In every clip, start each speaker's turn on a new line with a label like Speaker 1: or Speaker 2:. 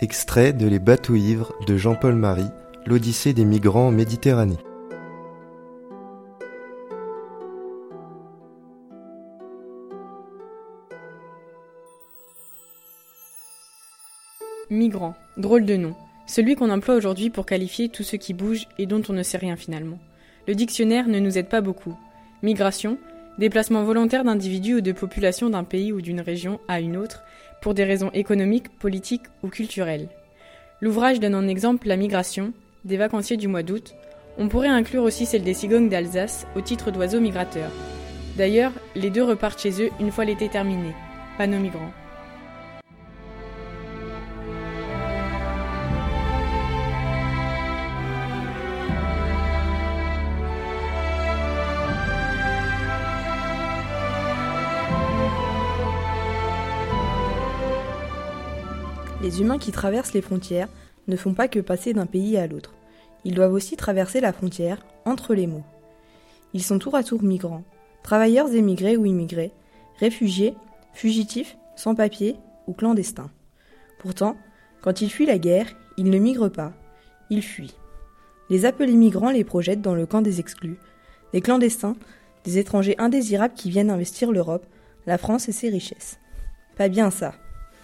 Speaker 1: Extrait de Les bateaux ivres de Jean-Paul Marie, l'Odyssée des migrants en Méditerranée.
Speaker 2: Migrant, drôle de nom. Celui qu'on emploie aujourd'hui pour qualifier tout ce qui bouge et dont on ne sait rien finalement. Le dictionnaire ne nous aide pas beaucoup. Migration, déplacement volontaire d'individus ou de populations d'un pays ou d'une région à une autre, pour des raisons économiques, politiques ou culturelles. L'ouvrage donne en exemple la migration, des vacanciers du mois d'août. On pourrait inclure aussi celle des cigognes d'Alsace au titre d'oiseaux migrateurs. D'ailleurs, les deux repartent chez eux une fois l'été terminé. Pas nos migrants.
Speaker 3: Les humains qui traversent les frontières ne font pas que passer d'un pays à l'autre. Ils doivent aussi traverser la frontière entre les mots. Ils sont tour à tour migrants, travailleurs émigrés ou immigrés, réfugiés, fugitifs, sans papiers ou clandestins. Pourtant, quand ils fuient la guerre, ils ne migrent pas, ils fuient. Les appelés migrants les projettent dans le camp des exclus, des clandestins, des étrangers indésirables qui viennent investir l'Europe, la France et ses richesses. Pas bien ça.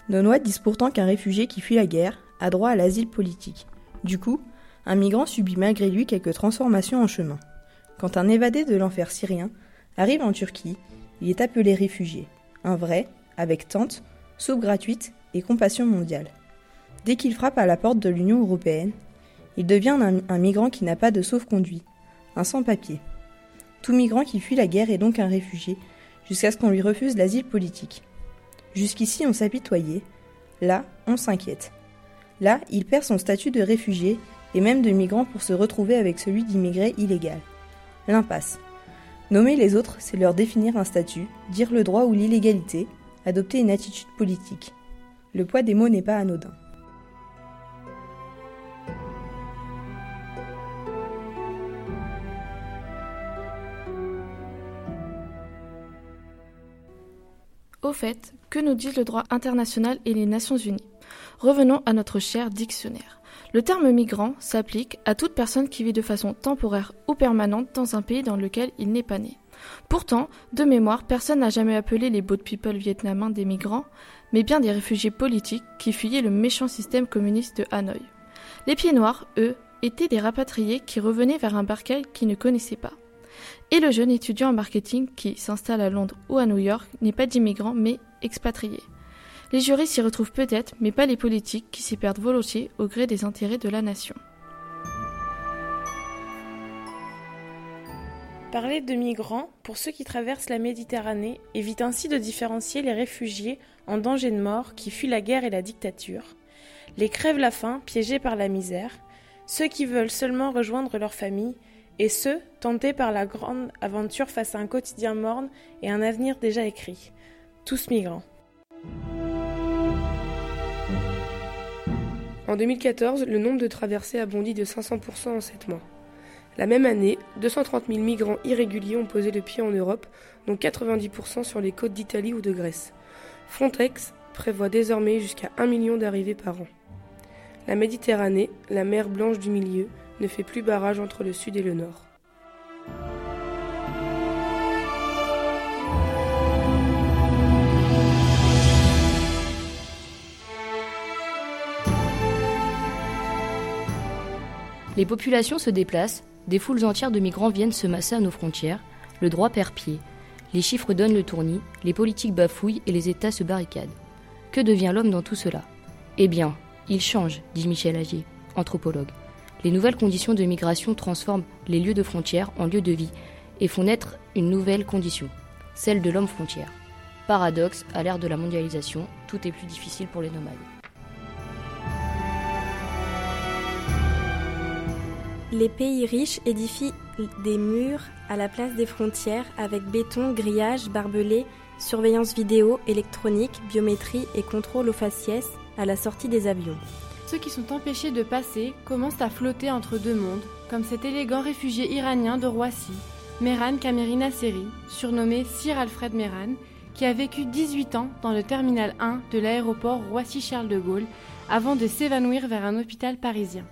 Speaker 3: Lois disent pourtant qu'un réfugié qui fuit la guerre a droit à l'asile politique. Du coup, un migrant subit malgré lui quelques transformations en chemin. Quand un évadé de l'enfer syrien arrive en Turquie, il est appelé réfugié. Un vrai, avec tente, soupe gratuite et compassion mondiale. Dès qu'il frappe à la porte de l'Union européenne, il devient un, un migrant qui n'a pas de sauf-conduit, un sans-papier. Tout migrant qui fuit la guerre est donc un réfugié, jusqu'à ce qu'on lui refuse l'asile politique. Jusqu'ici, on s'apitoyait. Là, on s'inquiète. Là, il perd son statut de réfugié et même de migrant pour se retrouver avec celui d'immigré illégal. L'impasse. Nommer les autres, c'est leur définir un statut, dire le droit ou l'illégalité, adopter une attitude politique. Le poids des mots n'est pas anodin.
Speaker 4: Au fait, que nous disent le droit international et les Nations Unies Revenons à notre cher dictionnaire. Le terme migrant s'applique à toute personne qui vit de façon temporaire ou permanente dans un pays dans lequel il n'est pas né. Pourtant, de mémoire, personne n'a jamais appelé les boat people vietnamiens des migrants, mais bien des réfugiés politiques qui fuyaient le méchant système communiste de Hanoï. Les pieds noirs, eux, étaient des rapatriés qui revenaient vers un barcail qu'ils ne connaissaient pas. Et le jeune étudiant en marketing qui s'installe à Londres ou à New York n'est pas d'immigrant mais expatrié. Les jurys s'y retrouvent peut-être, mais pas les politiques qui s'y perdent volontiers au gré des intérêts de la nation.
Speaker 2: Parler de migrants, pour ceux qui traversent la Méditerranée, évite ainsi de différencier les réfugiés en danger de mort qui fuient la guerre et la dictature, les crèvent la faim piégés par la misère, ceux qui veulent seulement rejoindre leur famille, et ceux tentés par la grande aventure face à un quotidien morne et un avenir déjà écrit, tous migrants.
Speaker 5: En 2014, le nombre de traversées a bondi de 500% en 7 mois. La même année, 230 000 migrants irréguliers ont posé le pied en Europe, dont 90% sur les côtes d'Italie ou de Grèce. Frontex prévoit désormais jusqu'à 1 million d'arrivées par an. La Méditerranée, la mer blanche du milieu, ne fait plus barrage entre le sud et le nord.
Speaker 6: Les populations se déplacent, des foules entières de migrants viennent se masser à nos frontières, le droit perd pied, les chiffres donnent le tournis, les politiques bafouillent et les États se barricadent. Que devient l'homme dans tout cela? Eh bien, il change, dit Michel Agier, anthropologue. Les nouvelles conditions de migration transforment les lieux de frontières en lieux de vie et font naître une nouvelle condition, celle de l'homme frontière. Paradoxe, à l'ère de la mondialisation, tout est plus difficile pour les nomades.
Speaker 7: Les pays riches édifient des murs à la place des frontières avec béton, grillage, barbelés, surveillance vidéo, électronique, biométrie et contrôle au faciès à la sortie des avions.
Speaker 8: Ceux qui sont empêchés de passer commencent à flotter entre deux mondes, comme cet élégant réfugié iranien de Roissy, Mehran Kamerina Seri, surnommé Sir Alfred Mehran, qui a vécu 18 ans dans le terminal 1 de l'aéroport Roissy-Charles de Gaulle avant de s'évanouir vers un hôpital parisien.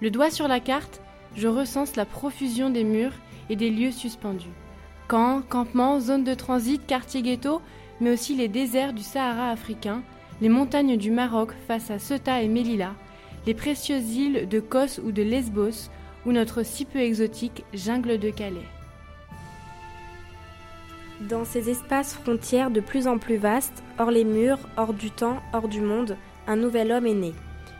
Speaker 8: Le doigt sur la carte, je recense la profusion des murs et des lieux suspendus. Camps, campements, zones de transit, quartiers ghetto, mais aussi les déserts du Sahara africain, les montagnes du Maroc face à Ceuta et Melilla, les précieuses îles de Kos ou de Lesbos, ou notre si peu exotique jungle de Calais.
Speaker 7: Dans ces espaces frontières de plus en plus vastes, hors les murs, hors du temps, hors du monde, un nouvel homme est né.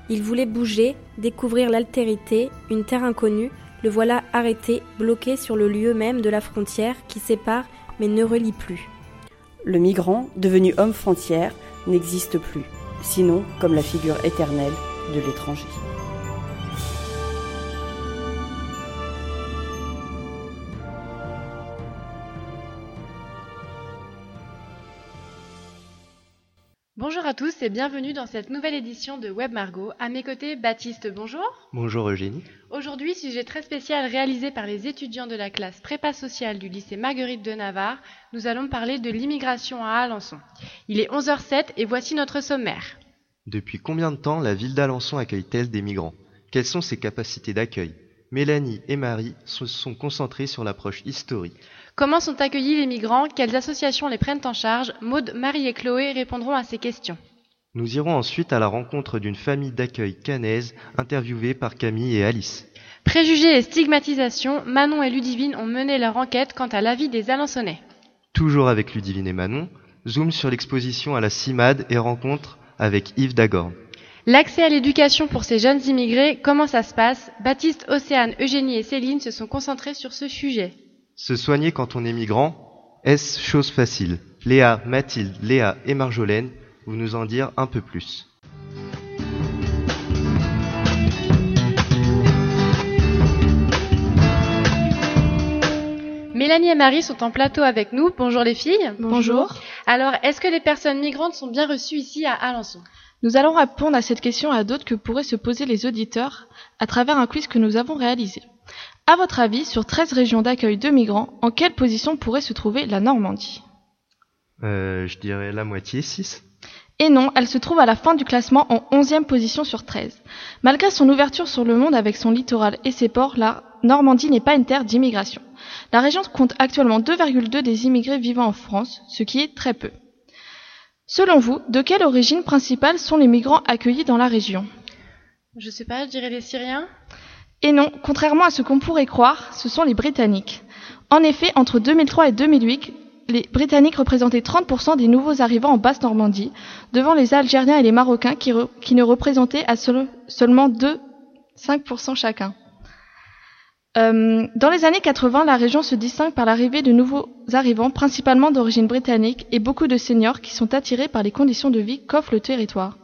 Speaker 7: Il voulait bouger, découvrir l'altérité, une terre inconnue, le voilà arrêté, bloqué sur le lieu même de la frontière qui sépare mais ne relie plus.
Speaker 9: Le migrant, devenu homme frontière, n'existe plus, sinon comme la figure éternelle de l'étranger.
Speaker 8: Bonjour à tous et bienvenue dans cette nouvelle édition de Web Margot. À mes côtés, Baptiste, bonjour.
Speaker 1: Bonjour Eugénie.
Speaker 8: Aujourd'hui, sujet très spécial réalisé par les étudiants de la classe prépa sociale du lycée Marguerite de Navarre, nous allons parler de l'immigration à Alençon. Il est 11h07 et voici notre sommaire.
Speaker 1: Depuis combien de temps la ville d'Alençon accueille-t-elle des migrants? Quelles sont ses capacités d'accueil? Mélanie et Marie se sont concentrées sur l'approche historique.
Speaker 8: Comment sont accueillis les migrants? Quelles associations les prennent en charge? Maude, Marie et Chloé répondront à ces questions.
Speaker 1: Nous irons ensuite à la rencontre d'une famille d'accueil canaise interviewée par Camille et Alice.
Speaker 8: Préjugés et stigmatisation, Manon et Ludivine ont mené leur enquête quant à l'avis des Alençonnais.
Speaker 1: Toujours avec Ludivine et Manon, zoom sur l'exposition à la CIMAD et rencontre avec Yves Dagorn.
Speaker 8: L'accès à l'éducation pour ces jeunes immigrés, comment ça se passe? Baptiste, Océane, Eugénie et Céline se sont concentrés sur ce sujet.
Speaker 1: Se soigner quand on est migrant, est-ce chose facile? Léa, Mathilde, Léa et Marjolaine, vous nous en dire un peu plus.
Speaker 8: Mélanie et Marie sont en plateau avec nous. Bonjour les filles.
Speaker 10: Bonjour.
Speaker 8: Alors, est-ce que les personnes migrantes sont bien reçues ici à Alençon?
Speaker 10: Nous allons répondre à cette question et à d'autres que pourraient se poser les auditeurs à travers un quiz que nous avons réalisé. À votre avis, sur 13 régions d'accueil de migrants, en quelle position pourrait se trouver la Normandie?
Speaker 1: Euh, je dirais la moitié, 6.
Speaker 10: Et non, elle se trouve à la fin du classement en 11e position sur 13. Malgré son ouverture sur le monde avec son littoral et ses ports, la Normandie n'est pas une terre d'immigration. La région compte actuellement 2,2 des immigrés vivant en France, ce qui est très peu. Selon vous, de quelle origine principale sont les migrants accueillis dans la région?
Speaker 8: Je sais pas, je dirais les Syriens?
Speaker 10: Et non, contrairement à ce qu'on pourrait croire, ce sont les Britanniques. En effet, entre 2003 et 2008, les Britanniques représentaient 30% des nouveaux arrivants en Basse-Normandie, devant les Algériens et les Marocains qui, ne représentaient à seul- seulement 2, 5% chacun. Euh, dans les années 80, la région se distingue par l'arrivée de nouveaux arrivants, principalement d'origine britannique, et beaucoup de seniors qui sont attirés par les conditions de vie qu'offre le territoire.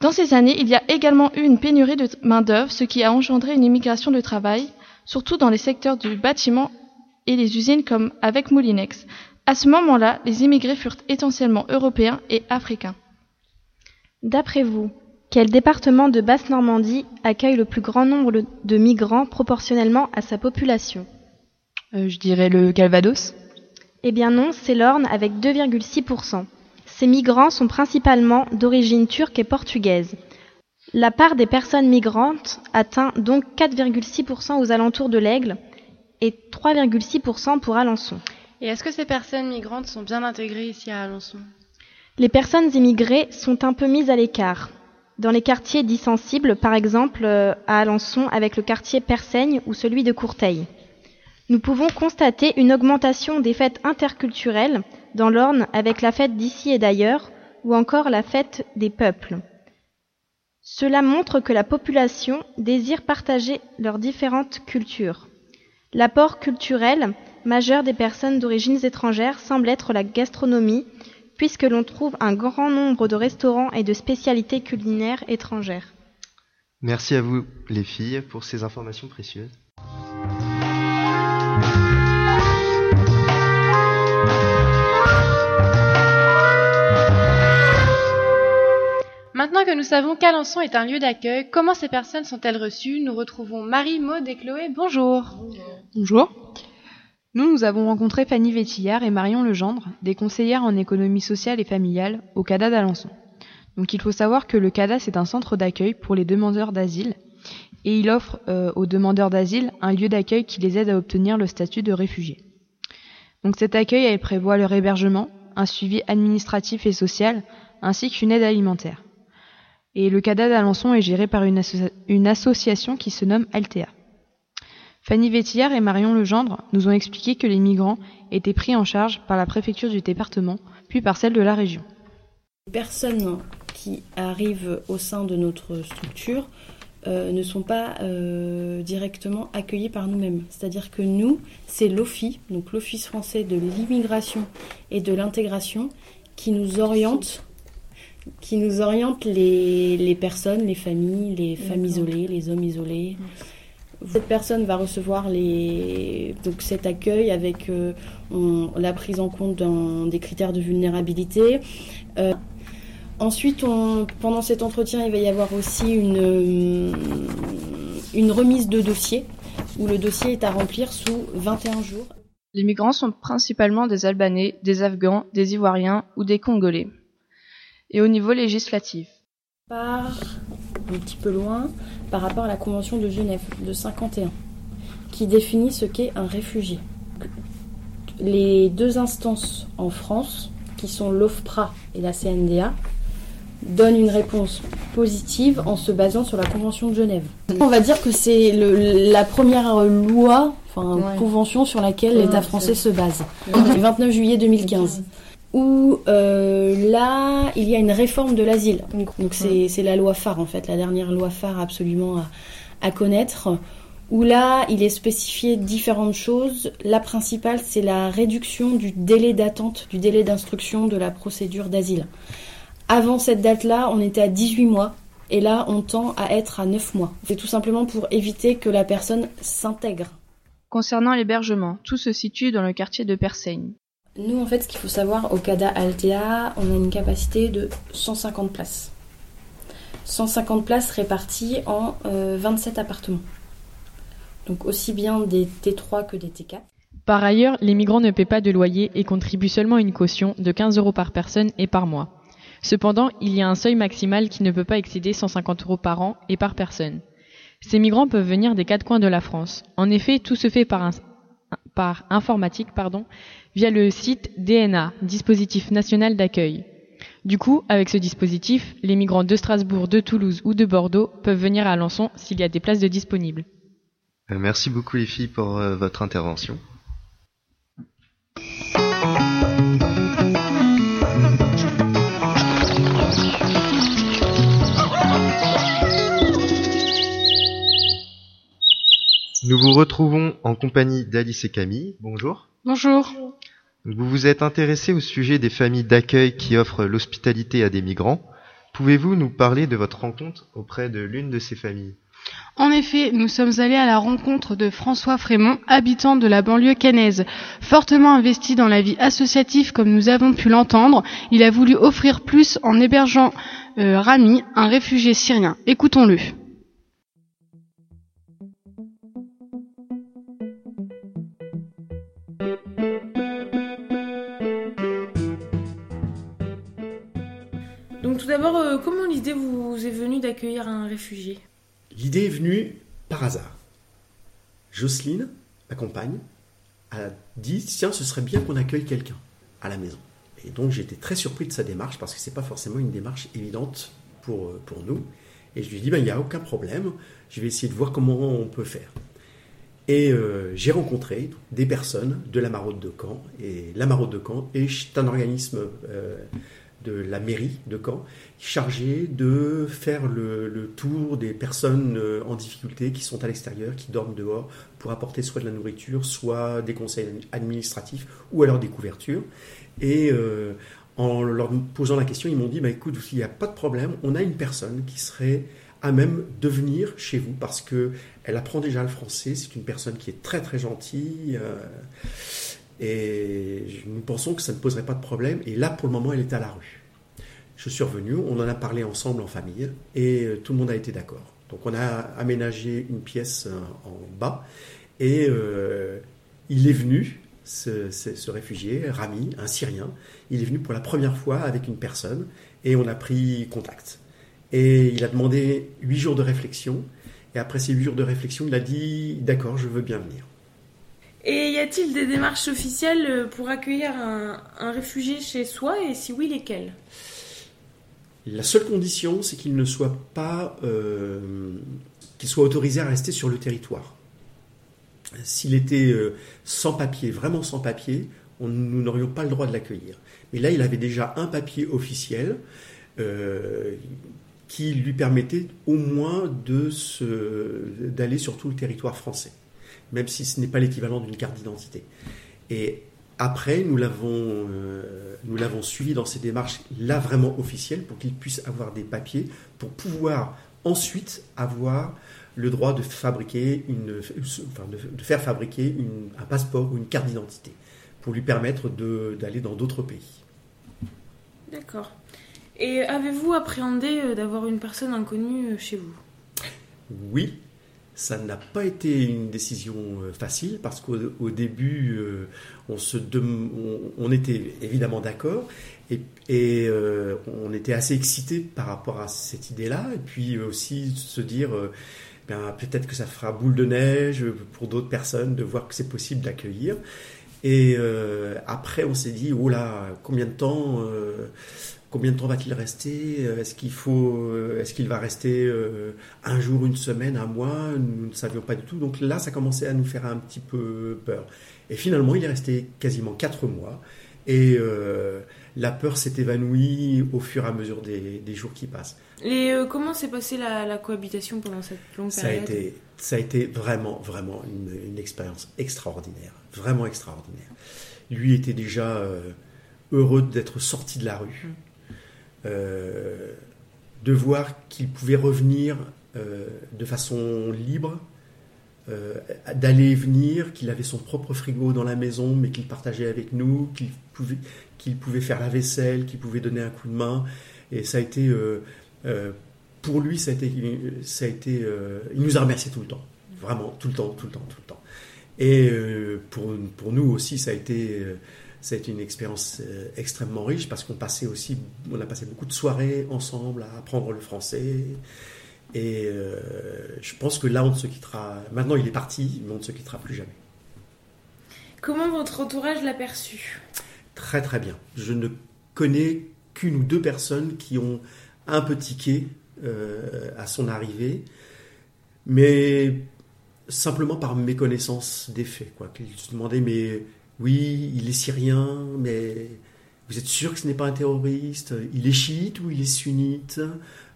Speaker 10: Dans ces années, il y a également eu une pénurie de main-d'œuvre, ce qui a engendré une immigration de travail, surtout dans les secteurs du bâtiment et les usines comme avec Moulinex. À ce moment-là, les immigrés furent essentiellement européens et africains.
Speaker 7: D'après vous, quel département de Basse-Normandie accueille le plus grand nombre de migrants proportionnellement à sa population?
Speaker 11: Euh, je dirais le Calvados.
Speaker 7: Eh bien non, c'est l'Orne avec 2,6%. Ces migrants sont principalement d'origine turque et portugaise. La part des personnes migrantes atteint donc 4,6% aux alentours de l'Aigle et 3,6% pour Alençon.
Speaker 8: Et est-ce que ces personnes migrantes sont bien intégrées ici à Alençon?
Speaker 7: Les personnes immigrées sont un peu mises à l'écart. Dans les quartiers dits sensibles, par exemple euh, à Alençon avec le quartier Persaigne ou celui de Courteil. Nous pouvons constater une augmentation des fêtes interculturelles dans l'Orne avec la fête d'ici et d'ailleurs ou encore la fête des peuples. Cela montre que la population désire partager leurs différentes cultures. L'apport culturel majeur des personnes d'origines étrangères semble être la gastronomie, puisque l'on trouve un grand nombre de restaurants et de spécialités culinaires étrangères.
Speaker 1: Merci à vous, les filles, pour ces informations précieuses.
Speaker 8: Maintenant que nous savons qu'Alençon est un lieu d'accueil, comment ces personnes sont-elles reçues? Nous retrouvons Marie, Maud et Chloé. Bonjour.
Speaker 11: Bonjour.
Speaker 12: Nous, nous avons rencontré Fanny Vétillard et Marion Legendre, des conseillères en économie sociale et familiale au CADA d'Alençon. Donc il faut savoir que le CADA, c'est un centre d'accueil pour les demandeurs d'asile et il offre euh, aux demandeurs d'asile un lieu d'accueil qui les aide à obtenir le statut de réfugié. Donc cet accueil, prévoit leur hébergement, un suivi administratif et social, ainsi qu'une aide alimentaire. Et le CADA d'Alençon est géré par une, associa une association qui se nomme Altea. Fanny Vétillard et Marion Legendre nous ont expliqué que les migrants étaient pris en charge par la préfecture du département, puis par celle de la région.
Speaker 13: Les personnes qui arrivent au sein de notre structure euh, ne sont pas euh, directement accueillies par nous-mêmes. C'est-à-dire que nous, c'est l'OFI, donc l'Office français de l'immigration et de l'intégration, qui nous oriente qui nous oriente les, les personnes, les familles, les femmes isolées, les hommes isolés. Cette personne va recevoir les, donc cet accueil avec euh, on, la prise en compte dans des critères de vulnérabilité. Euh, ensuite, on, pendant cet entretien, il va y avoir aussi une, une remise de dossier où le dossier est à remplir sous 21 jours.
Speaker 11: Les migrants sont principalement des Albanais, des Afghans, des Ivoiriens ou des Congolais. Et au niveau législatif
Speaker 13: Par un petit peu loin, par rapport à la Convention de Genève de 51, qui définit ce qu'est un réfugié. Les deux instances en France, qui sont l'OFPRA et la CNDA, donnent une réponse positive en se basant sur la Convention de Genève. On va dire que c'est la première loi, enfin ouais. convention sur laquelle l'État français se base, du 29 juillet 2015 où euh, là, il y a une réforme de l'asile. Donc c'est la loi phare, en fait, la dernière loi phare absolument à, à connaître, où là, il est spécifié différentes choses. La principale, c'est la réduction du délai d'attente, du délai d'instruction de la procédure d'asile. Avant cette date-là, on était à 18 mois. Et là, on tend à être à 9 mois. C'est tout simplement pour éviter que la personne s'intègre.
Speaker 11: Concernant l'hébergement, tout se situe dans le quartier de Persaigne.
Speaker 13: Nous, en fait, ce qu'il faut savoir, au CADA Altea, on a une capacité de 150 places. 150 places réparties en euh, 27 appartements. Donc aussi bien des T3 que des T4.
Speaker 2: Par ailleurs, les migrants ne paient pas de loyer et contribuent seulement une caution de 15 euros par personne et par mois. Cependant, il y a un seuil maximal qui ne peut pas excéder 150 euros par an et par personne. Ces migrants peuvent venir des quatre coins de la France. En effet, tout se fait par, par informatique, pardon, via le site DNA, dispositif national d'accueil. Du coup, avec ce dispositif, les migrants de Strasbourg, de Toulouse ou de Bordeaux peuvent venir à Alençon s'il y a des places de disponibles.
Speaker 1: Merci beaucoup les filles pour euh, votre intervention. Nous vous retrouvons en compagnie d'Alice et Camille. Bonjour.
Speaker 14: Bonjour.
Speaker 1: Vous vous êtes intéressé au sujet des familles d'accueil qui offrent l'hospitalité à des migrants. Pouvez-vous nous parler de votre rencontre auprès de l'une de ces familles?
Speaker 14: En effet, nous sommes allés à la rencontre de François Frémont, habitant de la banlieue cannaise. Fortement investi dans la vie associative comme nous avons pu l'entendre, il a voulu offrir plus en hébergeant euh, Rami, un réfugié syrien. Écoutons-le.
Speaker 15: D'abord, euh, comment l'idée vous est venue d'accueillir un réfugié?
Speaker 16: L'idée est venue par hasard. Jocelyne, ma compagne, a dit tiens, ce serait bien qu'on accueille quelqu'un à la maison. Et donc j'étais très surpris de sa démarche parce que c'est pas forcément une démarche évidente pour, pour nous. Et je lui ai dit ben, il n'y a aucun problème, je vais essayer de voir comment on peut faire. Et euh, j'ai rencontré des personnes de la Maraude de Caen. Et la Maraude de Caen est un organisme euh, de la mairie de Caen chargé de faire le, tour des personnes euh, en difficulté qui sont à l'extérieur, qui dorment dehors, pour apporter soit de la nourriture, soit des conseils administratifs ou alors des couvertures. Et euh, en leur posant la question, ils m'ont dit bah, écoute, il n'y a pas de problème, on a une personne qui serait à même de venir chez vous parce que elle apprend déjà le français. C'est une personne qui est très très gentille. Euh, et nous pensons que ça ne poserait pas de problème. Et là, pour le moment, elle est à la rue. Je suis revenu, on en a parlé ensemble en famille et tout le monde a été d'accord. Donc on a aménagé une pièce en bas et euh, il est venu, ce, ce, ce, réfugié, Rami, un Syrien, il est venu pour la première fois avec une personne et on a pris contact. Et il a demandé huit jours de réflexion. Et après ces huit jours de réflexion, il a dit D'accord, je veux bien venir.
Speaker 17: Et y a-t-il des démarches officielles pour accueillir un, réfugié chez soi et si oui, lesquelles?
Speaker 16: La seule condition, c'est qu'il ne soit pas. Euh, qu'il soit autorisé à rester sur le territoire. S'il était euh, sans papier, vraiment sans papier, on, nous n'aurions pas le droit de l'accueillir. Mais là, il avait déjà un papier officiel euh, qui lui permettait au moins de se, d'aller sur tout le territoire français, même si ce n'est pas l'équivalent d'une carte d'identité. Et après, nous l'avons, euh, nous l'avons suivi dans ces démarches là vraiment officielles pour qu'il puisse avoir des papiers pour pouvoir ensuite avoir le droit de fabriquer une, enfin de, de faire fabriquer une, un passeport ou une carte d'identité pour lui permettre de, d'aller dans d'autres pays.
Speaker 17: D'accord. Et avez-vous appréhendé euh, d'avoir une personne inconnue euh, chez vous?
Speaker 16: Oui, ça n'a pas été une décision euh, facile parce qu'au au début, dem- on, était évidemment d'accord et, euh, on était assez excités par rapport à cette idée-là et puis aussi se dire euh, ben, peut-être que ça fera boule de neige pour d'autres personnes de voir que c'est possible d'accueillir. Et euh, après, on s'est dit, oh là, combien de temps, euh, combien de temps va-t-il rester? Est-ce qu'il faut, est-ce qu'il va rester euh, un jour, une semaine, un mois? Nous ne savions pas du tout. Donc là, ça commençait à nous faire un petit peu peur. Et finalement, il est resté quasiment quatre mois. Et euh, la peur s'est évanouie au fur et à mesure des, des jours qui passent.
Speaker 17: Et euh, comment s'est passée la, la, cohabitation pendant cette longue
Speaker 16: ça
Speaker 17: période?
Speaker 16: a été, ça a été vraiment, vraiment une, une expérience extraordinaire. Vraiment extraordinaire. Lui était déjà euh, heureux d'être sorti de la rue, mmh. Euh, de voir qu'il pouvait revenir euh, de façon libre, euh, d'aller et venir, qu'il avait son propre frigo dans la maison, mais qu'il partageait avec nous, qu'il pouvait, faire la vaisselle, qu'il pouvait donner un coup de main. Et ça a été, pour lui, ça a été, ça a été il nous a remercié tout le temps, vraiment, tout le temps, tout le temps, tout le temps. Et pour, pour nous aussi, ça a été, ça a été une expérience extrêmement riche parce qu'on passait aussi, on a passé beaucoup de soirées ensemble à apprendre le français. Et euh, je pense que là, on ne se quittera. Maintenant, il est parti, mais on ne se quittera plus jamais.
Speaker 17: Comment votre entourage l'a perçu?
Speaker 16: Très très bien. Je ne connais qu'une ou deux personnes qui ont un peu tiqué euh, à son arrivée, mais simplement par méconnaissance des faits. Quoi. Ils se demandaient, mais oui, il est syrien, mais vous êtes sûr que ce n'est pas un terroriste? Il est chiite ou il est sunnite?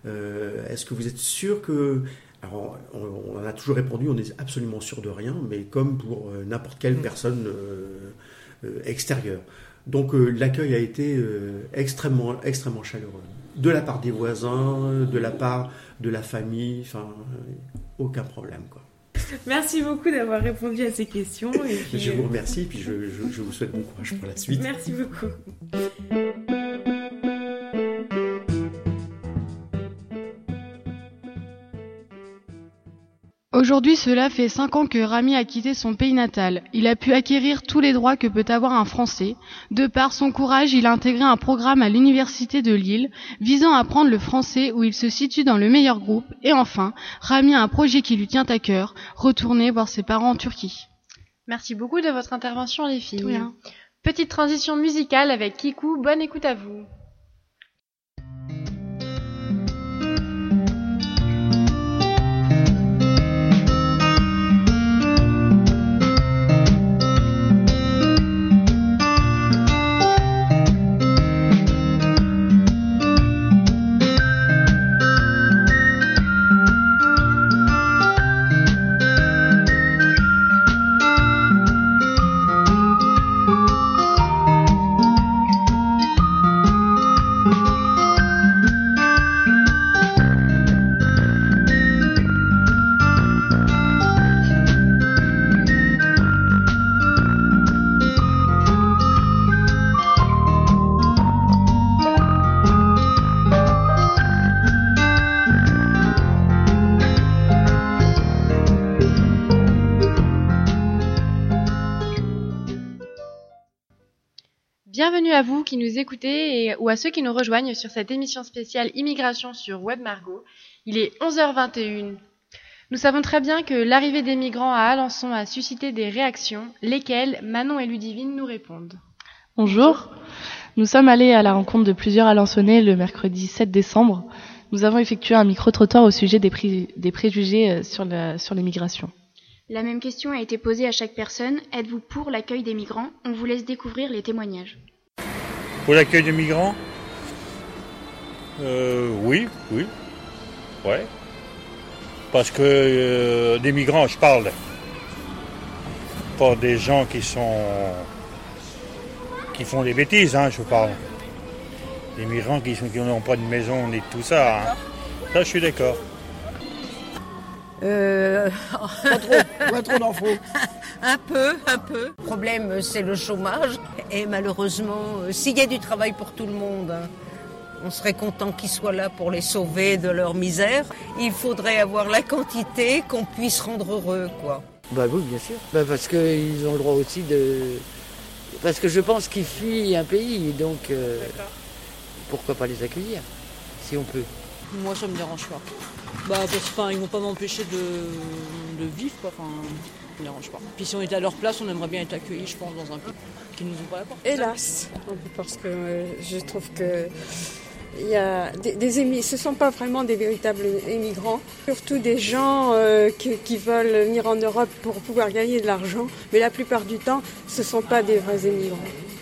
Speaker 16: Euh, Est-ce que vous êtes sûr que... Alors, on, on, a toujours répondu, on est absolument sûr de rien, mais comme pour euh, n'importe quelle personne euh, extérieure. Donc l'accueil a été extrêmement, extrêmement chaleureux. De la part des voisins, de la part de la famille, enfin, aucun problème. Quoi.
Speaker 17: Merci beaucoup d'avoir répondu à ces questions. Et
Speaker 16: puis, je vous remercie et puis je, je, je, vous souhaite bon courage pour la suite.
Speaker 17: Merci beaucoup.
Speaker 14: Aujourd'hui, cela fait cinq ans que Rami a quitté son pays natal. Il a pu acquérir tous les droits que peut avoir un Français. De par son courage, il a intégré un programme à l'Université de Lille visant à apprendre le français où il se situe dans le meilleur groupe. Et enfin, Rami a un projet qui lui tient à cœur, retourner voir ses parents en Turquie.
Speaker 8: Merci beaucoup de votre intervention les filles. Petite transition musicale avec Kikou, bonne écoute à vous. Bienvenue à vous qui nous écoutez et, ou à ceux qui nous rejoignent sur cette émission spéciale Immigration sur Web Margot. Il est 11h21. Nous savons très bien que l'arrivée des migrants à Alençon a suscité des réactions, lesquelles Manon et Ludivine nous répondent.
Speaker 11: Bonjour. Nous sommes allés à la rencontre de plusieurs Alençonnais le mercredi 7 décembre. Nous avons effectué un micro-trottoir au sujet des, pré des préjugés euh, sur, la, sur l'immigration.
Speaker 18: La même question a été posée à chaque personne. Êtes-vous pour l'accueil des migrants? On vous laisse découvrir les témoignages.
Speaker 19: Pour l'accueil des migrants euh, Oui, oui. Ouais. Parce que euh, des migrants, je parle. Pas des gens qui sont. qui font des bêtises, hein, je parle. Des migrants qui n'ont pas de maison ni tout ça. Hein. Ça, je suis d'accord.
Speaker 20: Euh...
Speaker 21: Pas trop, pas trop d'infos.
Speaker 20: un peu, un peu. Le problème, c'est le chômage. Et malheureusement, euh, s'il y a du travail pour tout le monde, hein, on serait content qu'ils soient là pour les sauver de leur misère. Il faudrait avoir la quantité qu'on puisse rendre heureux, quoi.
Speaker 21: Bah oui, bien sûr. Bah parce qu'ils ont le droit aussi de... Parce que je pense qu'ils fuient un pays, donc euh, pourquoi pas les accueillir, si on peut.
Speaker 22: Moi, ça me dérange pas. Bah, parce enfin, ils vont pas m'empêcher de, de, vivre, quoi. Enfin, ça me dérange pas. Puis si on était à leur place, on aimerait bien être accueillis, je pense, dans un pays qui nous ouvre la porte.
Speaker 23: Hélas, parce que euh, je trouve que il y a des, des émi ce ne sont pas vraiment des véritables émigrants, surtout des gens euh, qui, qui, veulent venir en Europe pour pouvoir gagner de l'argent, mais la plupart du temps, ce ne sont pas des vrais émigrants.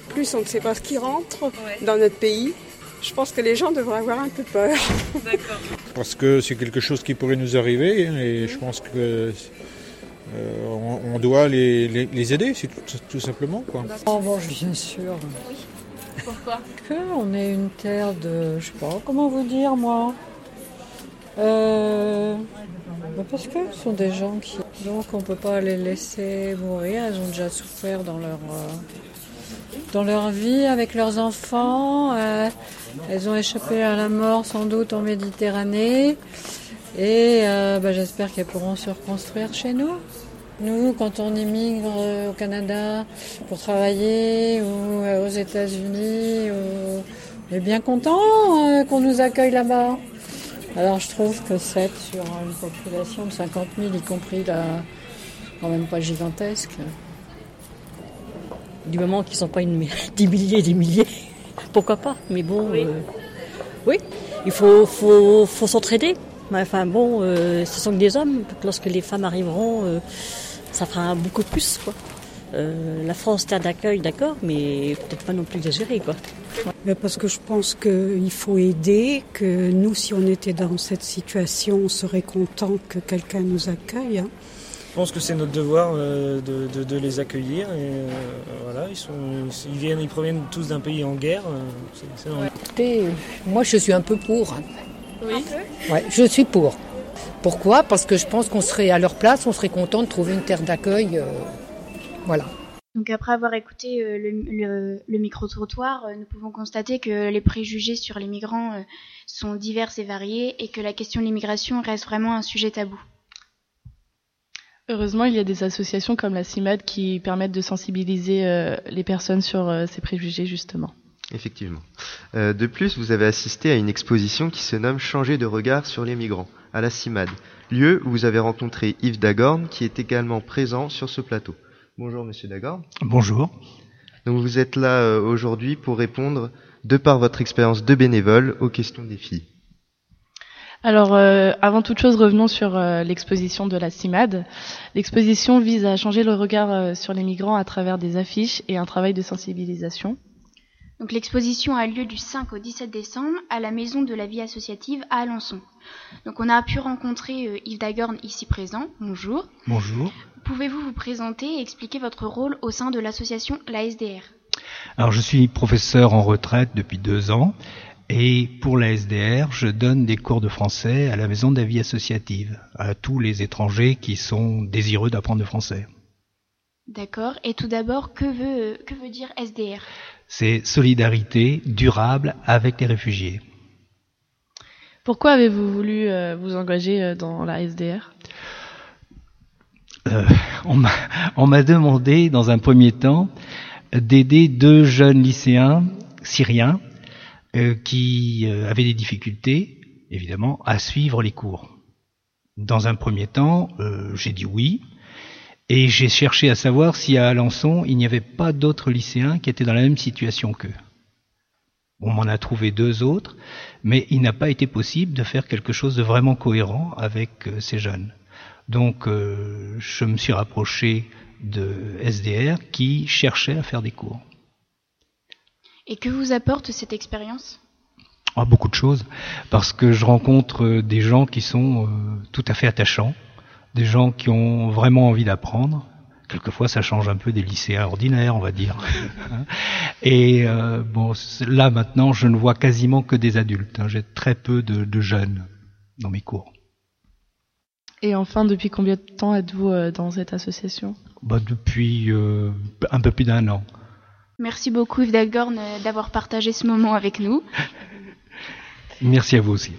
Speaker 23: Plus on ne sait pas ce qui rentre ouais. dans notre pays, je pense que les gens devraient avoir un peu peur.
Speaker 19: D'accord. Parce que c'est quelque chose qui pourrait nous arriver et je pense que euh, on, on, doit les, les, les aider, c'est tout, tout, simplement. Quoi.
Speaker 23: Oh, bon, bien sûr.
Speaker 18: Oui. Pourquoi?
Speaker 23: On est une terre de, je sais pas, comment vous dire moi? Euh, Parce que ce sont des gens qui, donc on peut pas les laisser mourir. Elles ont déjà souffert dans leur euh, dans leur vie avec leurs enfants. Euh, elles ont échappé à la mort sans doute en Méditerranée. Et euh, bah, j'espère qu'elles pourront se reconstruire chez nous. Nous, quand on immigre au Canada pour travailler ou aux États-Unis, on est bien content euh, qu'on nous accueille là-bas. Alors je trouve que 7 sur une population de 50 000, y compris la, quand même pas gigantesque.
Speaker 24: Du moment qu'ils ne sont pas une, des milliers, des milliers, pourquoi pas Mais bon, oui, euh, oui il faut, faut, faut s'entraider. Enfin bon, euh, ce sont que des hommes. Lorsque les femmes arriveront, euh, ça fera beaucoup plus. Quoi. Euh, la France, terre d'accueil, d'accord, mais peut-être pas non plus exagéré. Quoi.
Speaker 23: Mais parce que je pense qu'il faut aider, que nous, si on était dans cette situation, on serait content que quelqu'un nous accueille. Hein.
Speaker 25: Je pense que c'est notre devoir euh, de, de, de, les accueillir. Et, euh, voilà, ils, sont, ils, viennent, ils proviennent tous d'un pays en guerre.
Speaker 23: Ouais. Écoutez, moi, je suis un peu pour.
Speaker 18: Oui.
Speaker 23: Ouais, je suis pour. Pourquoi? Parce que je pense qu'on serait à leur place, on serait content de trouver une terre d'accueil. Euh, voilà.
Speaker 18: Donc après avoir écouté euh, le, le, le micro-trottoir, euh, nous pouvons constater que les préjugés sur les migrants euh, sont divers et variés et que la question de l'immigration reste vraiment un sujet tabou.
Speaker 11: Heureusement, il y a des associations comme la CIMAD qui permettent de sensibiliser euh, les personnes sur euh, ces préjugés, justement.
Speaker 1: Effectivement. Euh, de plus, vous avez assisté à une exposition qui se nomme Changer de regard sur les migrants, à la CIMAD, lieu où vous avez rencontré Yves Dagorn, qui est également présent sur ce plateau. Bonjour, monsieur Dagorn.
Speaker 26: Bonjour.
Speaker 1: Donc vous êtes là euh, aujourd'hui pour répondre, de par votre expérience de bénévole, aux questions des filles.
Speaker 11: Alors, euh, avant toute chose, revenons sur euh, l'exposition de la CIMAD. L'exposition vise à changer le regard euh, sur les migrants à travers des affiches et un travail de sensibilisation.
Speaker 18: Donc l'exposition a lieu du 5 au 17 décembre à la Maison de la Vie Associative à Alençon. Donc on a pu rencontrer euh, Yves Dagorn ici présent. Bonjour.
Speaker 26: Bonjour.
Speaker 18: Pouvez-vous vous présenter et expliquer votre rôle au sein de l'association La SDR
Speaker 26: Alors je suis professeur en retraite depuis deux ans et pour la SDR, je donne des cours de français à la Maison de la Vie Associative à tous les étrangers qui sont désireux d'apprendre le français.
Speaker 18: D'accord. Et tout d'abord, que veut, que veut dire SDR
Speaker 26: C'est solidarité durable avec les réfugiés.
Speaker 11: Pourquoi avez-vous voulu euh, vous engager euh, dans la SDR
Speaker 26: euh, On m'a demandé dans un premier temps d'aider deux jeunes lycéens syriens euh, qui euh, avaient des difficultés, évidemment, à suivre les cours. Dans un premier temps, euh, j'ai dit oui, et j'ai cherché à savoir si à Alençon, il n'y avait pas d'autres lycéens qui étaient dans la même situation qu'eux. On m'en a trouvé deux autres, mais il n'a pas été possible de faire quelque chose de vraiment cohérent avec ces jeunes. Donc je me suis rapproché de SDR qui cherchait à faire des cours.
Speaker 18: Et que vous apporte cette expérience?
Speaker 26: Ah, Beaucoup de choses, parce que je rencontre euh, des gens qui sont tout à fait attachants, des gens qui ont vraiment envie d'apprendre, quelquefois ça change un peu des lycéens ordinaires, on va dire. Et euh, bon, là maintenant, je ne vois quasiment que des adultes. Hein. J'ai très peu de, de, jeunes dans mes cours.
Speaker 11: Et enfin, depuis combien de temps êtes-vous euh, dans cette association?
Speaker 26: Bah, Depuis euh, un peu plus d'un an.
Speaker 18: Merci beaucoup Yves Dagorn euh, d'avoir partagé ce moment avec nous.
Speaker 26: Merci à vous aussi.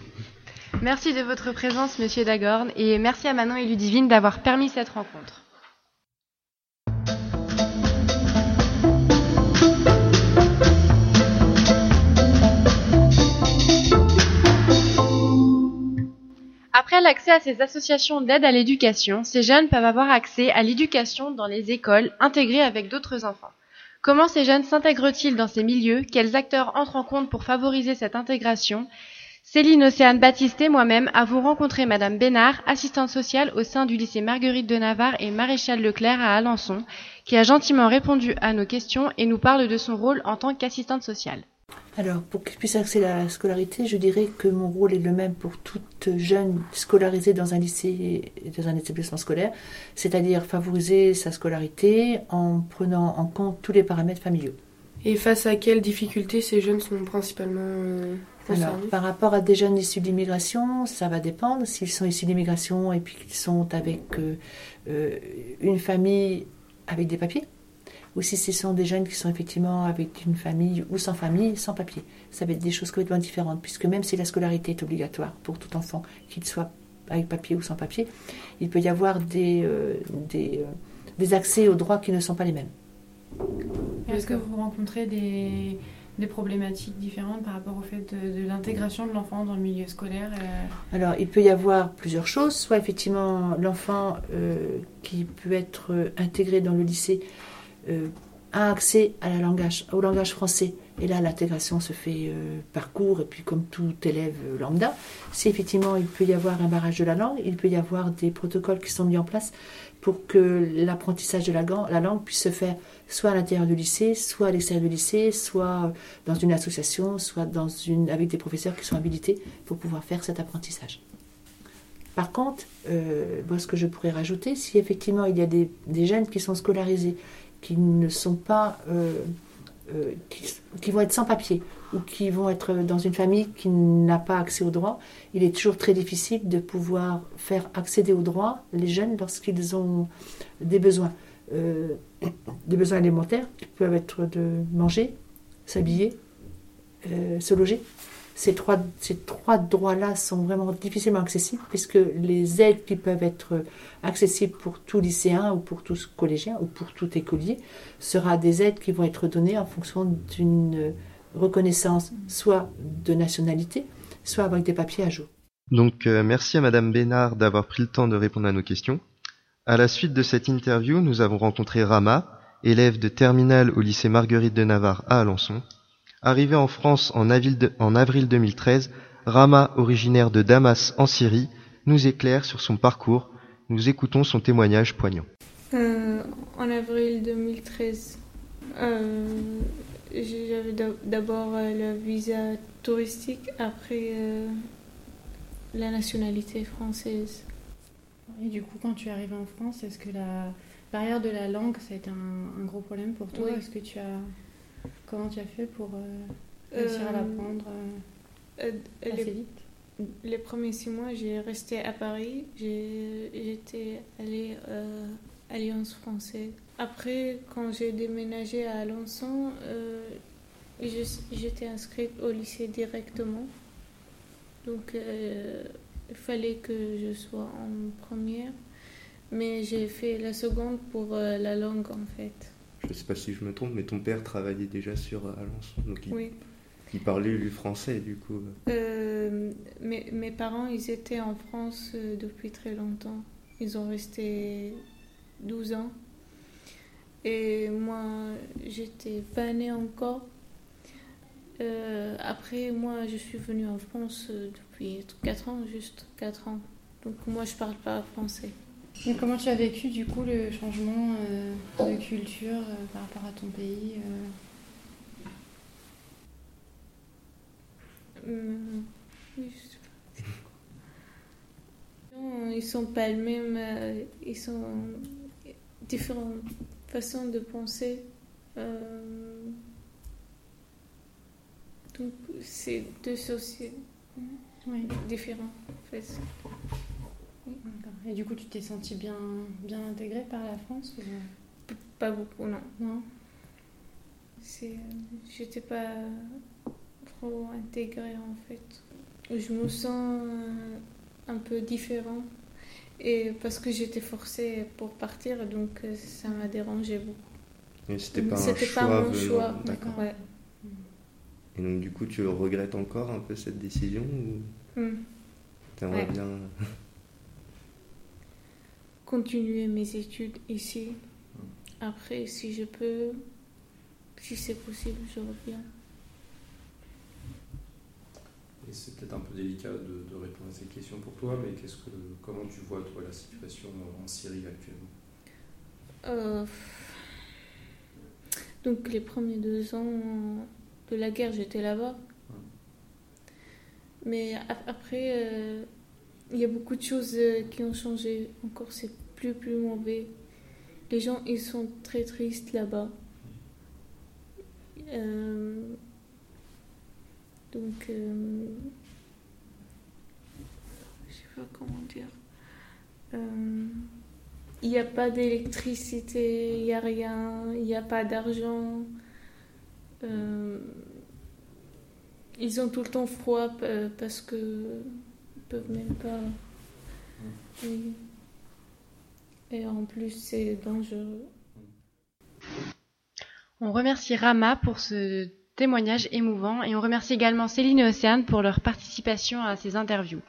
Speaker 8: Merci de votre présence, Monsieur Dagorn, et merci à Manon et Ludivine d'avoir permis cette rencontre. Après l'accès à ces associations d'aide à l'éducation, ces jeunes peuvent avoir accès à l'éducation dans les écoles intégrées avec d'autres enfants. Comment ces jeunes s'intègrent-ils dans ces milieux? Quels acteurs entrent en compte pour favoriser cette intégration? Céline Océane Baptiste et moi-même avons rencontré Madame Bénard, assistante sociale au sein du lycée Marguerite de Navarre et Maréchal Leclerc à Alençon, qui a gentiment répondu à nos questions et nous parle de son rôle en tant qu'assistante sociale.
Speaker 27: Alors, pour qu'ils puissent accéder à la scolarité, je dirais que mon rôle est le même pour toute jeune scolarisée dans un lycée, dans un établissement scolaire, c'est-à-dire favoriser sa scolarité en prenant en compte tous les paramètres familiaux.
Speaker 15: Et face à quelles difficultés ces jeunes sont principalement euh, concernés?
Speaker 27: Alors, par rapport à des jeunes issus d'immigration, ça va dépendre. S'ils sont issus d'immigration et puis qu'ils sont avec euh, euh, une famille avec des papiers, ou si ce sont des jeunes qui sont effectivement avec une famille ou sans famille, sans papier. Ça va être des choses complètement différentes, puisque même si la scolarité est obligatoire pour tout enfant, qu'il soit avec papier ou sans papier, il peut y avoir des, euh, des, euh, des, accès aux droits qui ne sont pas les mêmes.
Speaker 17: Est-ce que vous rencontrez des, des, problématiques différentes par rapport au fait de, de l'intégration de l'enfant dans le milieu scolaire
Speaker 27: euh... Alors, il peut y avoir plusieurs choses. Soit effectivement l'enfant qui peut être intégré dans le lycée euh, a accès au langage français. Et là, l'intégration se fait euh, par cours, et puis comme tout élève euh, lambda, si effectivement il peut y avoir un barrage de la langue, il peut y avoir des protocoles qui sont mis en place pour que l'apprentissage de la, la, langue puisse se faire soit à l'intérieur du lycée, soit à l'extérieur du lycée, soit dans une association, soit avec des professeurs qui sont habilités pour pouvoir faire cet apprentissage. Par contre, euh, bon, ce que je pourrais rajouter, si effectivement il y a des jeunes qui sont scolarisés qui ne sont pas, euh, euh, qui, vont être sans papier ou qui vont être dans une famille qui n'a pas accès aux droits, il est toujours très difficile de pouvoir faire accéder aux droits les jeunes lorsqu'ils ont des besoins, euh, des besoins alimentaires qui peuvent être de manger, s'habiller, se loger ces trois, ces trois droits-là sont vraiment difficilement accessibles puisque les aides qui peuvent être accessibles pour tout lycéen ou pour tout collégien ou pour tout écolier sera des aides qui vont être données en fonction d'une reconnaissance soit de nationalité, soit avec des papiers à jour.
Speaker 1: Donc euh, merci à Madame Bénard d'avoir pris le temps de répondre à nos questions. À la suite de cette interview, nous avons rencontré Rama, élève de terminale au lycée Marguerite de Navarre à Alençon. Arrivé en France en avril, de, en avril 2013, Rama, originaire de Damas en Syrie, nous éclaire sur son parcours. Nous écoutons son témoignage poignant.
Speaker 28: Euh, en avril 2013, euh, j'avais d'abord euh, le visa touristique, après euh, la nationalité française.
Speaker 17: Et du coup, quand tu es arrivé en France, est-ce que la barrière de la langue, ça a été un, un gros problème pour toi?
Speaker 28: Oui.
Speaker 17: Est-ce que tu as Comment tu as fait pour euh, réussir à l'apprendre euh, assez
Speaker 28: les,
Speaker 17: vite?
Speaker 28: les premiers six mois, j'ai resté à Paris. J'étais allée euh, à Alliance française. Après, quand j'ai déménagé à Alençon, euh, j'étais inscrite au lycée directement. Donc, euh, il fallait que je sois en première. Mais j'ai fait la seconde pour la langue, en fait.
Speaker 1: Je sais pas si je me trompe, mais ton père travaillait déjà sur Alençon, donc il,
Speaker 28: Oui.
Speaker 1: il parlait lui français du coup.
Speaker 28: Euh, mes, mes parents, ils étaient en France euh, depuis très longtemps. Ils ont resté 12 ans. Et moi, j'étais pas née encore. Euh, après, moi, je suis venue en France euh, depuis 4 ans, juste 4 ans. Donc moi, je parle pas français.
Speaker 17: Comment tu as vécu du coup le changement euh, de culture euh, par rapport à ton pays euh
Speaker 28: Ils sont pas les mêmes, ils sont différentes façons de penser. Euh, donc c'est deux sociétés différentes en fait.
Speaker 17: Et du coup, tu t'es senti bien, bien intégrée par la France ou...
Speaker 28: Pas beaucoup, non.
Speaker 17: Non?
Speaker 28: C'est, j'étais pas trop intégrée en fait. Je me sens euh, un peu différent et parce que j'étais forcée pour partir, donc euh, ça m'a dérangé beaucoup.
Speaker 1: Et c'était pas un
Speaker 28: C'était
Speaker 1: choix
Speaker 28: pas mon choix.
Speaker 1: D'accord.
Speaker 28: Ouais.
Speaker 1: Et donc du coup, tu regrettes encore un peu cette décision ou?
Speaker 28: Hmm.
Speaker 1: t'aimerais
Speaker 28: Ouais.
Speaker 1: bien
Speaker 28: Continuer mes études ici. Après, si je peux, si c'est possible, je reviens.
Speaker 29: Et c'est peut-être un peu délicat de, de répondre à cette question pour toi, mais qu'est-ce que, comment tu vois toi la situation en Syrie actuellement?
Speaker 28: Euh, donc les premiers deux ans de la guerre, j'étais là-bas. Mais ap- après, euh, il y a beaucoup de choses euh, qui ont changé. Encore, c'est plus, mauvais. Les gens, ils sont très tristes là-bas. Euh, donc, euh, je sais pas comment dire. Euh, il n'y a pas d'électricité, il n'y a rien, il n'y a pas d'argent. Ils ont tout le temps froid parce que peuvent même pas. Et en plus, c'est dangereux.
Speaker 8: On remercie Rama pour ce témoignage émouvant et on remercie également Céline et Océane pour leur participation à ces interviews.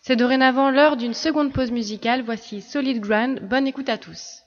Speaker 8: C'est dorénavant l'heure d'une seconde pause musicale. Voici Solid Ground. Bonne écoute à tous.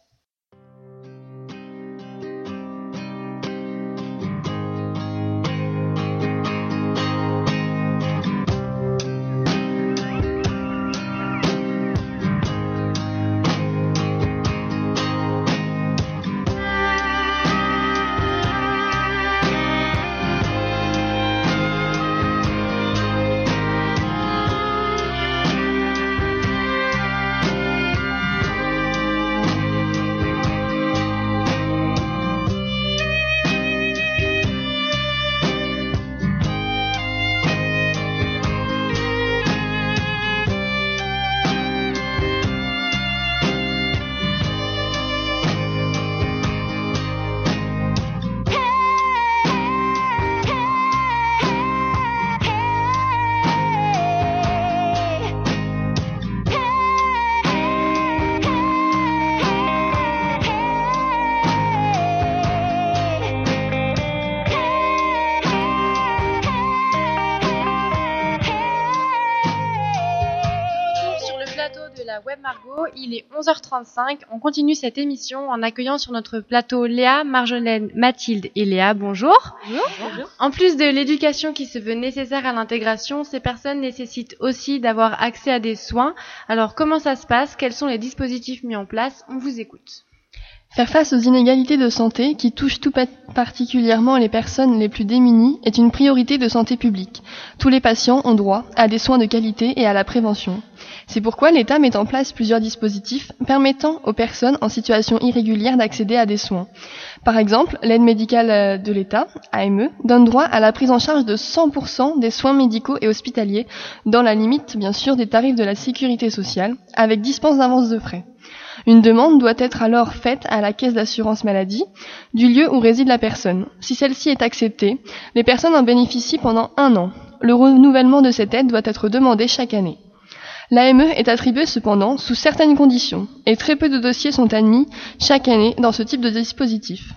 Speaker 8: Il est 11h35. On continue cette émission en accueillant sur notre plateau Léa, Marjolaine, Mathilde et Léa. Bonjour. En plus de l'éducation qui se veut nécessaire à l'intégration, ces personnes nécessitent aussi d'avoir accès à des soins. Alors comment ça se passe? Quels sont les dispositifs mis en place? On vous écoute.
Speaker 30: Faire face aux inégalités de santé qui touchent tout pa- particulièrement les personnes les plus démunies est une priorité de santé publique. Tous les patients ont droit à des soins de qualité et à la prévention. C'est pourquoi l'État met en place plusieurs dispositifs permettant aux personnes en situation irrégulière d'accéder à des soins. Par exemple, l'aide médicale euh, de l'État, AME, donne droit à la prise en charge de 100% des soins médicaux et hospitaliers, dans la limite bien sûr des tarifs de la sécurité sociale, avec dispense d'avance de frais. Une demande doit être alors faite à la caisse d'assurance maladie du lieu où réside la personne. Si celle-ci est acceptée, les personnes en bénéficient pendant un an. Le renouvellement de cette aide doit être demandé chaque année. L'AME est attribuée cependant sous certaines conditions et très peu de dossiers sont admis chaque année dans ce type de dispositif.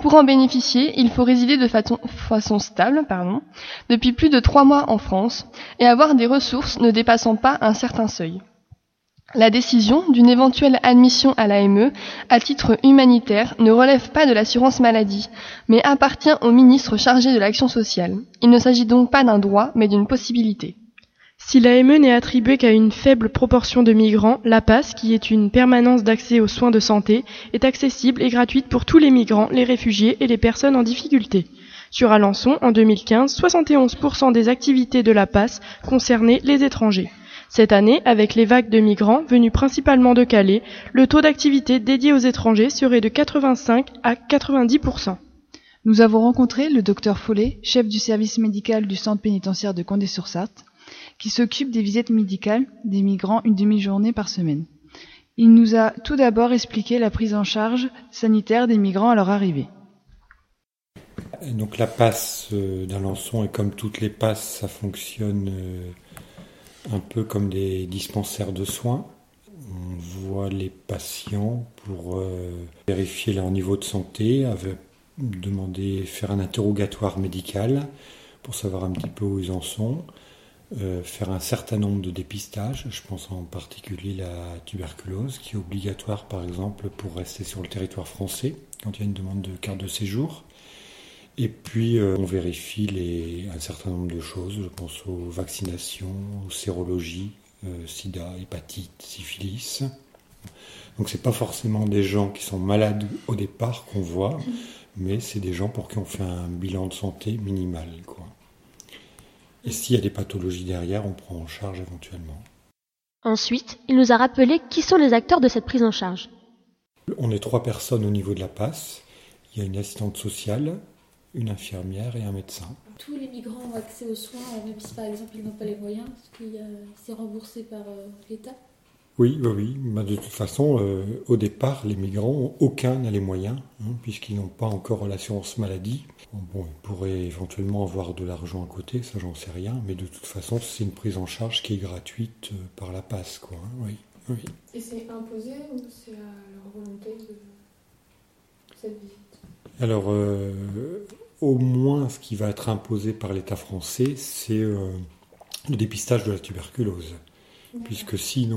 Speaker 30: Pour en bénéficier, il faut résider de façon, stable pardon, depuis plus de trois mois en France et avoir des ressources ne dépassant pas un certain seuil. La décision d'une éventuelle admission à l'AME à titre humanitaire ne relève pas de l'assurance maladie, mais appartient au ministre chargé de l'action sociale. Il ne s'agit donc pas d'un droit, mais d'une possibilité.
Speaker 15: Si l'AME n'est attribuée qu'à une faible proportion de migrants, la PAS, qui est une permanence d'accès aux soins de santé, est accessible et gratuite pour tous les migrants, les réfugiés et les personnes en difficulté. Sur Alençon, en 2015, 71% des activités de la PAS concernaient les étrangers. Cette année, avec les vagues de migrants venus principalement de Calais, le taux d'activité dédié aux étrangers serait de 85 à 90%.
Speaker 31: Nous avons rencontré le docteur Follet, chef du service médical du centre pénitentiaire de Condé-sur-Sarthe, qui s'occupe des visites médicales des migrants une demi-journée par semaine. Il nous a tout d'abord expliqué la prise en charge sanitaire des migrants à leur arrivée.
Speaker 32: Donc la passe euh, d'Alençon et comme toutes les passes, ça fonctionne euh, un peu comme des dispensaires de soins. On voit les patients pour euh, vérifier leur niveau de santé, demander, faire un interrogatoire médical pour savoir un petit peu où ils en sont, euh, faire un certain nombre de dépistages. Je pense en particulier la tuberculose, qui est obligatoire par exemple pour rester sur le territoire français quand il y a une demande de carte de séjour. Et puis, euh, on vérifie les, un certain nombre de choses. Je pense aux vaccinations, aux sérologies, euh, sida, hépatite, syphilis. Donc, c'est pas forcément des gens qui sont malades au départ qu'on voit, mais c'est des gens pour qui on fait un bilan de santé minimal. Quoi. Et s'il y a des pathologies derrière, on prend en charge éventuellement.
Speaker 33: Ensuite, il nous a rappelé qui sont les acteurs de cette prise en charge.
Speaker 32: On est trois personnes au niveau de la passe. Il y a une assistante sociale, une infirmière et un médecin.
Speaker 34: Tous les migrants ont accès aux soins, même si par exemple ils n'ont pas les moyens, parce que c'est remboursé par euh, l'État
Speaker 32: Oui, oui, oui. Bah, de toute façon, euh, au départ, les migrants, aucun n'a les moyens, hein, puisqu'ils n'ont pas encore l'assurance maladie. Bon, ils pourraient éventuellement avoir de l'argent à côté, ça j'en sais rien, mais de toute façon, c'est une prise en charge qui est gratuite euh, par la passe, quoi. Hein, oui, oui.
Speaker 34: Et c'est imposé ou c'est à leur volonté de cette visite?
Speaker 32: Alors, au moins ce qui va être imposé par l'État français, c'est euh, le dépistage de la tuberculose. Puisque s'ils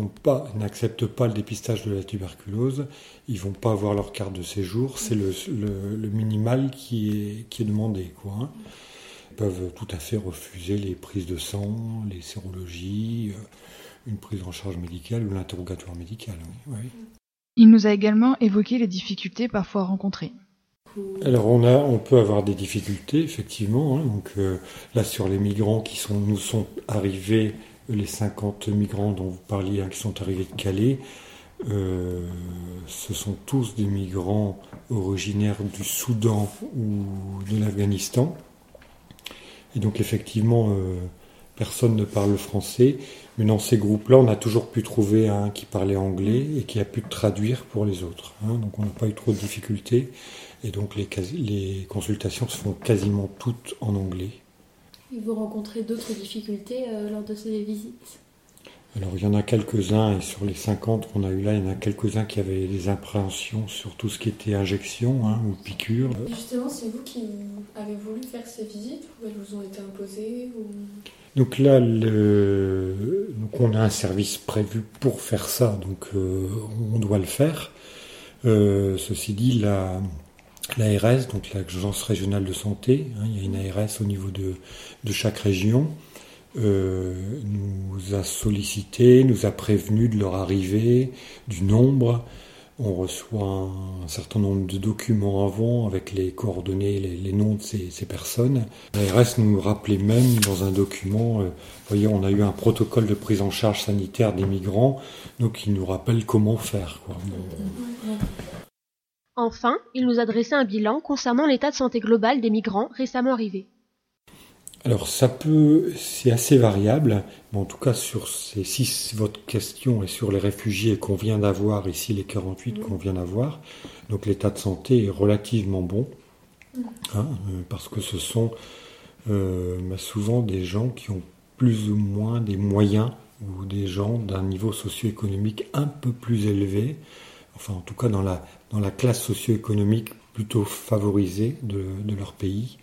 Speaker 32: n'acceptent pas le dépistage de la tuberculose, ils vont pas avoir leur carte de séjour. C'est le, minimal qui est, qui est demandé. Quoi, hein. Ils peuvent tout à fait refuser les prises de sang, les sérologies, euh, une prise en charge médicale ou l'interrogatoire médical.
Speaker 31: Il nous a également évoqué les difficultés parfois rencontrées.
Speaker 32: Alors on a, on peut avoir des difficultés effectivement. Hein. euh, là sur les migrants qui nous sont arrivés, les 50 migrants dont vous parliez, hein, qui sont arrivés de Calais, euh, ce sont tous des migrants originaires du Soudan ou de l'Afghanistan. Et donc effectivement, euh, personne ne parle français. Mais dans ces groupes-là, on a toujours pu trouver un qui parlait anglais et qui a pu traduire pour les autres. Hein. donc on n'a pas eu trop de difficultés. Et donc les, les consultations se font quasiment toutes en anglais.
Speaker 34: Et vous rencontrez d'autres difficultés euh, lors de ces visites?
Speaker 32: Alors il y en a quelques-uns, et sur les 50 qu'on a eu là, il y en a quelques-uns qui avaient des impréhensions sur tout ce qui était injection hein, ou piqûre.
Speaker 34: justement, c'est vous qui avez voulu faire ces visites ou elles vous ont été imposées
Speaker 32: Donc là, le... donc on a un service prévu pour faire ça, donc euh, on doit le faire. Euh, ceci dit, la, l'ARS, donc l'Agence régionale de santé, hein, il y a une ARS au niveau de, chaque région, euh, nous a sollicité, nous a prévenu de leur arrivée, du nombre. On reçoit un, certain nombre de documents avant avec les coordonnées, les, noms de ces, personnes. L'ARS nous rappelait même dans un document, euh, voyez, on a eu un protocole de prise en charge sanitaire des migrants, donc il nous rappelle comment faire.
Speaker 33: Enfin, il nous a dressé un bilan concernant l'état de santé global des migrants récemment arrivés.
Speaker 32: Alors ça peut, c'est assez variable, mais en tout cas sur ces, si votre question est sur les réfugiés qu'on vient d'avoir, ici les 48 qu'on vient d'avoir, donc l'état de santé est relativement bon, hein, euh, parce que ce sont euh, bah, souvent des gens qui ont plus ou moins des moyens ou des gens d'un niveau socio-économique un peu plus élevé, enfin en tout cas dans la, classe socio-économique plutôt favorisés de, leur pays,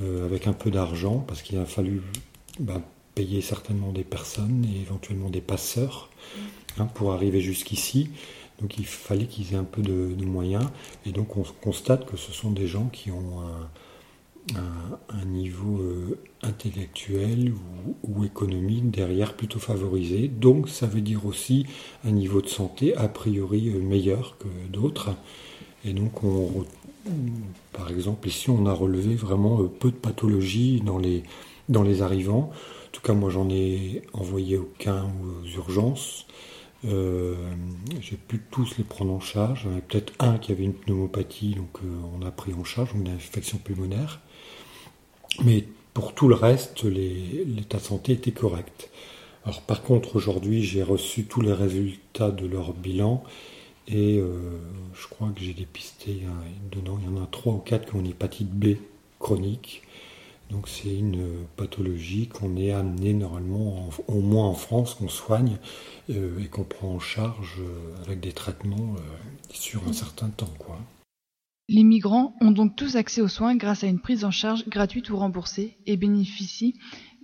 Speaker 32: avec un peu d'argent, parce qu'il a fallu bah, payer certainement des personnes et éventuellement des passeurs hein, pour arriver jusqu'ici. Donc il fallait qu'ils aient un peu de, moyens. Et donc on constate que ce sont des gens qui ont un, niveau euh, intellectuel ou, économique derrière plutôt favorisé. Donc ça veut dire aussi un niveau de santé a priori euh, meilleur que d'autres. Et donc on, par exemple ici on a relevé vraiment euh, peu de pathologies dans les, dans les arrivants. En tout cas moi j'en ai envoyé aucun aux urgences. J'ai pu tous les prendre en charge. Il y peut-être un qui avait une pneumopathie, donc on a pris en charge, une infection pulmonaire. Mais pour tout le reste, l'état de santé était correct. Alors par contre, aujourd'hui, j'ai reçu tous les résultats de leur bilan et euh, je crois que j'ai dépisté, dedans, il y en a trois ou quatre qui ont une hépatite B chronique. Donc c'est une pathologie qu'on est amené normalement, au moins en France, qu'on soigne euh, et qu'on prend en charge euh, avec des traitements sur un certain temps. Quoi.
Speaker 31: Les migrants ont donc tous accès aux soins grâce à une prise en charge gratuite ou remboursée et bénéficient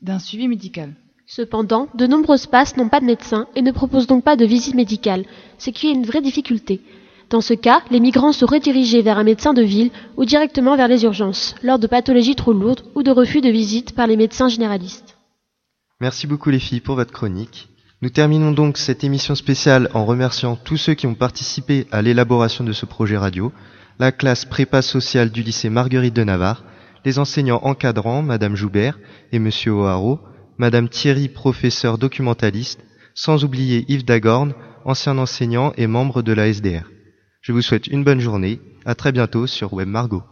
Speaker 31: d'un suivi médical.
Speaker 33: Cependant, de nombreuses passes n'ont pas de médecin et ne proposent donc pas de visite médicale, ce qui est une vraie difficulté. Dans ce cas, les migrants sont redirigés vers un médecin de ville ou directement vers les urgences, lors de pathologies trop lourdes ou de refus de visite par les médecins généralistes.
Speaker 1: Merci beaucoup les filles pour votre chronique. Nous terminons donc cette émission spéciale en remerciant tous ceux qui ont participé à l'élaboration de ce projet radio, la classe prépa sociale du lycée Marguerite de Navarre, les enseignants encadrants, Madame Joubert et Monsieur O'Haraud, Madame Thierry, professeur documentaliste, sans oublier Yves Dagorn, ancien enseignant et membre de la SDR. Je vous souhaite une bonne journée, à très bientôt sur Web Margot.